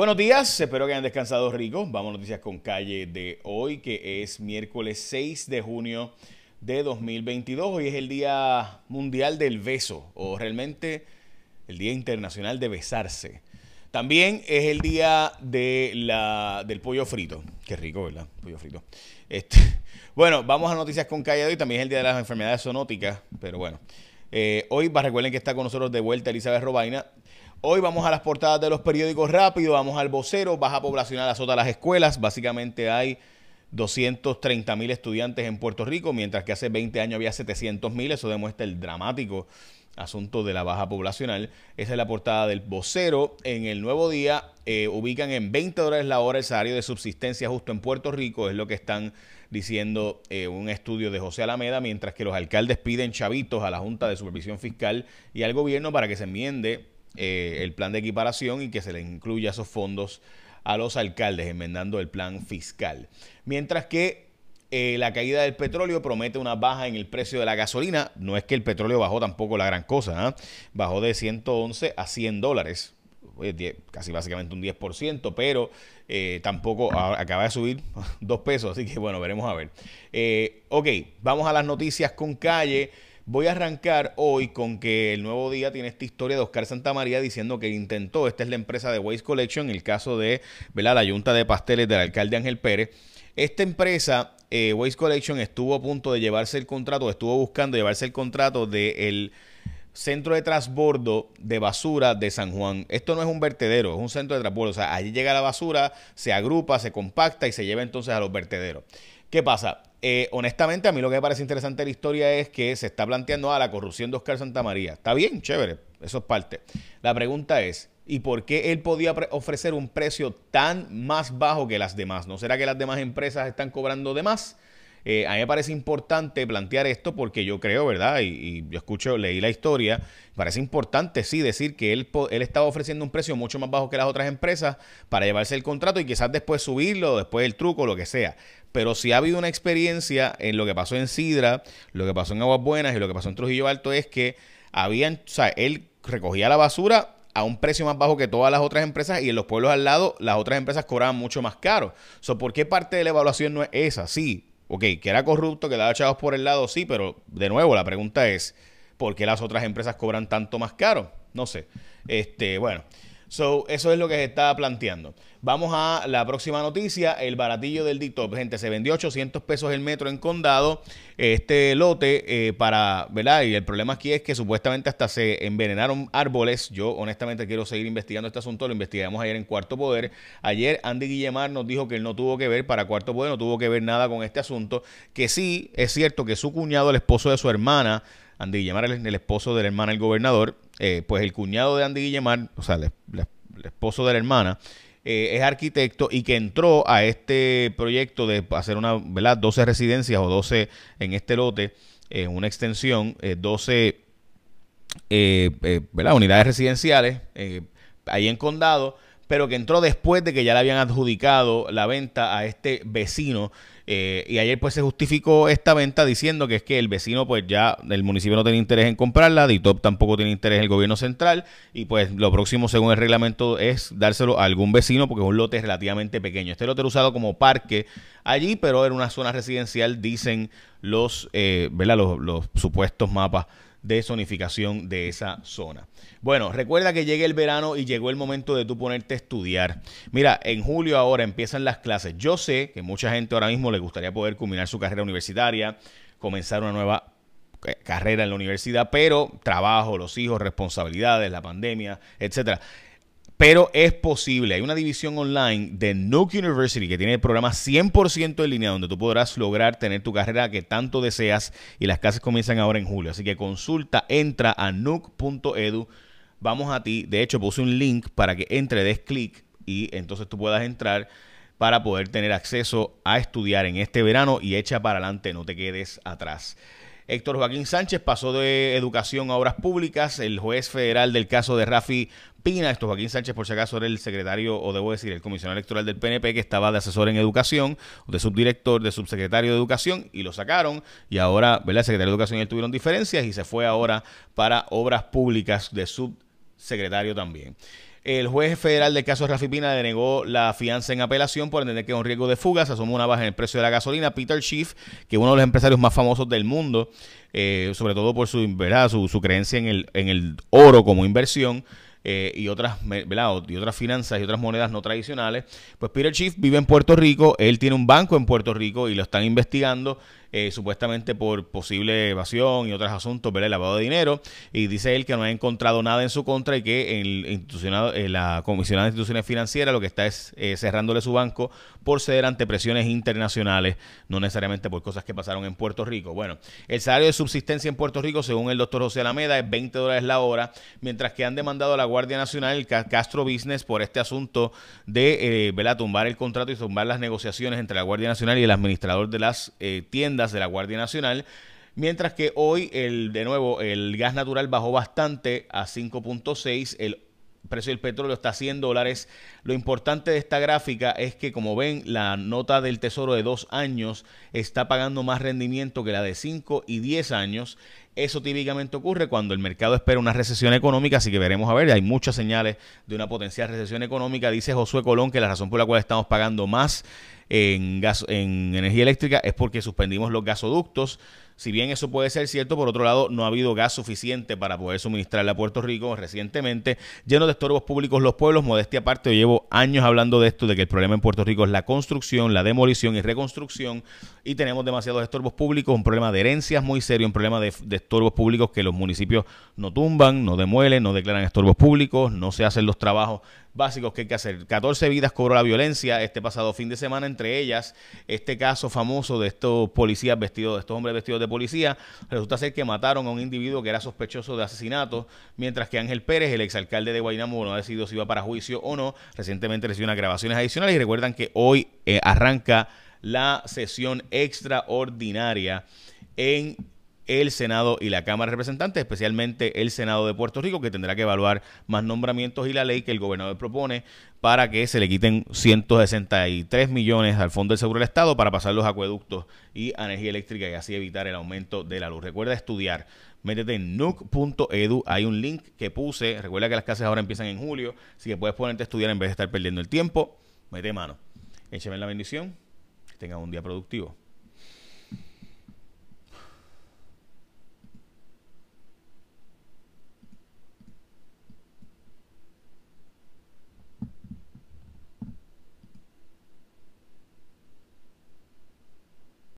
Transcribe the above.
Buenos días, espero que hayan descansado rico. Vamos a noticias con calle de hoy, que es miércoles 6 de junio de 2022. Hoy es el Día Mundial del Beso, o realmente el Día Internacional de Besarse. También es el día de la, del pollo frito. Qué rico, ¿verdad? Pollo frito. Este, bueno, vamos a noticias con calle de hoy. También es el día de las enfermedades zoonóticas, pero bueno. Eh, hoy recuerden que está con nosotros de vuelta Elizabeth Robaina. Hoy vamos a las portadas de los periódicos rápido, vamos al vocero, baja poblacional azota las escuelas. Básicamente hay 230 mil estudiantes en Puerto Rico, mientras que hace 20 años había 700 mil. Eso demuestra el dramático asunto de la baja poblacional. Esa es la portada del vocero. En el nuevo día eh, ubican en 20 dólares la hora el salario de subsistencia justo en Puerto Rico, es lo que están diciendo eh, un estudio de José Alameda, mientras que los alcaldes piden chavitos a la Junta de Supervisión Fiscal y al gobierno para que se enmiende eh, el plan de equiparación y que se le incluya esos fondos a los alcaldes, enmendando el plan fiscal. Mientras que eh, la caída del petróleo promete una baja en el precio de la gasolina. No es que el petróleo bajó tampoco la gran cosa, ¿ah? bajó de 111 a 100 dólares, casi básicamente un 10%, pero eh, tampoco acaba de subir dos pesos, así que bueno, veremos a ver. ok, vamos a las noticias con calle. Voy a arrancar hoy con que el nuevo día tiene esta historia de Oscar Santamaría diciendo que intentó, esta es la empresa de Waste Collection, el caso de la Junta de Pasteles del alcalde Ángel Pérez. Esta empresa, eh, Waste Collection, estuvo a punto de llevarse el contrato, estuvo buscando llevarse el contrato del centro de transbordo de basura de San Juan. Esto no es un vertedero, es un centro de transbordo. O sea, allí llega la basura, se agrupa, se compacta y se lleva entonces a los vertederos. ¿Qué pasa? Eh, honestamente, a mí lo que me parece interesante de la historia es que se está planteando a ah, la corrupción de Oscar Santamaría. Está bien, chévere, eso es parte. La pregunta es, ¿y por qué él podía ofrecer un precio tan más bajo que las demás? ¿No será que las demás empresas están cobrando de más? Eh, a mí me parece importante plantear esto porque yo creo, ¿verdad? Y, yo escucho, leí la historia, parece importante, sí, decir que él, él estaba ofreciendo un precio mucho más bajo que las otras empresas para llevarse el contrato y quizás después subirlo, después el truco, lo que sea. Pero si ha habido una experiencia en lo que pasó en Sidra, lo que pasó en Aguas Buenas y lo que pasó en Trujillo Alto es que habían, o sea, él recogía la basura a un precio más bajo que todas las otras empresas y en los pueblos al lado las otras empresas cobraban mucho más caro. So, ¿Por qué parte de la evaluación no es esa? Sí, ok, que era corrupto, que daba chavos por el lado, sí, pero de nuevo la pregunta es, ¿por qué las otras empresas cobran tanto más caro? No sé. Este, bueno. So, eso es lo que se está planteando. Vamos a la próxima noticia, el baratillo del DITOP. Gente, se vendió 800 pesos el metro en condado, este lote eh, para, ¿verdad? Y el problema aquí es que supuestamente hasta se envenenaron árboles. Yo honestamente quiero seguir investigando este asunto, lo investigamos ayer en Cuarto Poder. Ayer Andy Guillemar nos dijo que él no tuvo que ver, para Cuarto Poder no tuvo que ver nada con este asunto, que sí, es cierto que su cuñado, el esposo de su hermana, Andy Guillemar, el, el esposo de la hermana del gobernador, eh, pues el cuñado de Andy Guillemar, o sea, el, esposo de la hermana, eh, es arquitecto y que entró a este proyecto de hacer una, ¿verdad? 12 residencias o 12 en este lote, en una extensión, 12 eh, ¿verdad? unidades residenciales ahí en Condado, pero que entró después de que ya le habían adjudicado la venta a este vecino eh, y ayer pues se justificó esta venta diciendo que es que el vecino pues ya el municipio no tiene interés en comprarla, DITOP tampoco tiene interés en el gobierno central y pues lo próximo según el reglamento es dárselo a algún vecino porque es un lote relativamente pequeño. Este lote era usado como parque allí, pero era una zona residencial, dicen los, eh, los, supuestos mapas de zonificación de esa zona. Bueno, recuerda que llegue el verano y llegó el momento de tú ponerte a estudiar. Mira, en julio ahora empiezan las clases. Yo sé que mucha gente ahora mismo le gustaría poder culminar su carrera universitaria, comenzar una nueva eh, carrera en la universidad, pero trabajo, los hijos, responsabilidades, la pandemia, etcétera. Pero es posible. Hay una división online de Nuke University que tiene el programa 100% en línea donde tú podrás lograr tener tu carrera que tanto deseas y las clases comienzan ahora en julio. Así que consulta, entra a nuke.edu. Vamos a ti. De hecho, puse un link para que entre, des clic y entonces tú puedas entrar para poder tener acceso a estudiar en este verano y echa para adelante, no te quedes atrás. Héctor Joaquín Sánchez pasó de educación a obras públicas. El juez federal del caso de Rafi Pina, esto Joaquín Sánchez, por si acaso era el secretario, o debo decir, el comisionado electoral del PNP, que estaba de asesor en educación, de subdirector, de subsecretario de educación, y lo sacaron. Y ahora, ¿verdad? El secretario de educación y él tuvieron diferencias y se fue ahora para obras públicas de subsecretario también. El juez federal del caso Rafi Pina denegó la fianza en apelación por entender que es un riesgo de fuga. Se asomó una baja en el precio de la gasolina. Peter Schiff, que es uno de los empresarios más famosos del mundo, eh, sobre todo por su, ¿verdad? su, su creencia en el, en el oro como inversión, eh, y otras y otras finanzas y otras monedas no tradicionales. Pues Peter Schiff vive en Puerto Rico, él tiene un banco en Puerto Rico y lo están investigando eh, supuestamente por posible evasión y otros asuntos, ¿verdad? El lavado de dinero. Y dice él que no ha encontrado nada en su contra y que el eh, la Comisionada de Instituciones Financieras lo que está es eh, cerrándole su banco por ceder ante presiones internacionales, no necesariamente por cosas que pasaron en Puerto Rico. Bueno, el salario de subsistencia en Puerto Rico, según el doctor José Alameda, es 20 dólares la hora, mientras que han demandado a la Guardia Nacional, el Castro Business, por este asunto de ¿verdad? tumbar el contrato y tumbar las negociaciones entre la Guardia Nacional y el administrador de las de la Guardia Nacional. Mientras que hoy, el, de nuevo, el gas natural bajó bastante a 5.6, el precio del petróleo está a 100 dólares. Lo importante de esta gráfica es que, como ven, la nota del tesoro de dos años está pagando más rendimiento que la de 5 y 10 años. Eso típicamente ocurre cuando el mercado espera una recesión económica, así que veremos a ver, hay muchas señales de una potencial recesión económica. Dice Josué Colón que la razón por la cual estamos pagando más en, gas, en energía eléctrica es porque suspendimos los gasoductos. Si bien eso puede ser cierto, por otro lado, no ha habido gas suficiente para poder suministrarle a Puerto Rico recientemente. Lleno de estorbos públicos los pueblos, modestia aparte, yo llevo años hablando de esto, de que el problema en Puerto Rico es la construcción, la demolición y reconstrucción, y tenemos demasiados estorbos públicos, un problema de herencias muy serio, un problema de, de estorbos públicos que los municipios no tumban, no demuelen, no declaran estorbos públicos, no se hacen los trabajos básicos que hay que hacer. 14 vidas cobró la violencia este pasado fin de semana, entre ellas este caso famoso de estos policías vestidos, de estos hombres vestidos de policía. Resulta ser que mataron a un individuo que era sospechoso de asesinato, mientras que Ángel Pérez, el exalcalde de Guaynamo, no ha decidido si iba para juicio o no. Recientemente recibió unas grabaciones adicionales y recuerdan que hoy eh, arranca la sesión extraordinaria en el Senado y la Cámara de Representantes, especialmente el Senado de Puerto Rico, que tendrá que evaluar más nombramientos y la ley que el gobernador propone para que se le quiten 163 millones al Fondo del Seguro del Estado para pasar los acueductos y energía eléctrica y así evitar el aumento de la luz. Recuerda estudiar. Métete en nuc.edu, hay un link que puse. Recuerda que las clases ahora empiezan en julio, así que puedes ponerte a estudiar en vez de estar perdiendo el tiempo. Mete mano. Écheme la bendición. Que tengan un día productivo.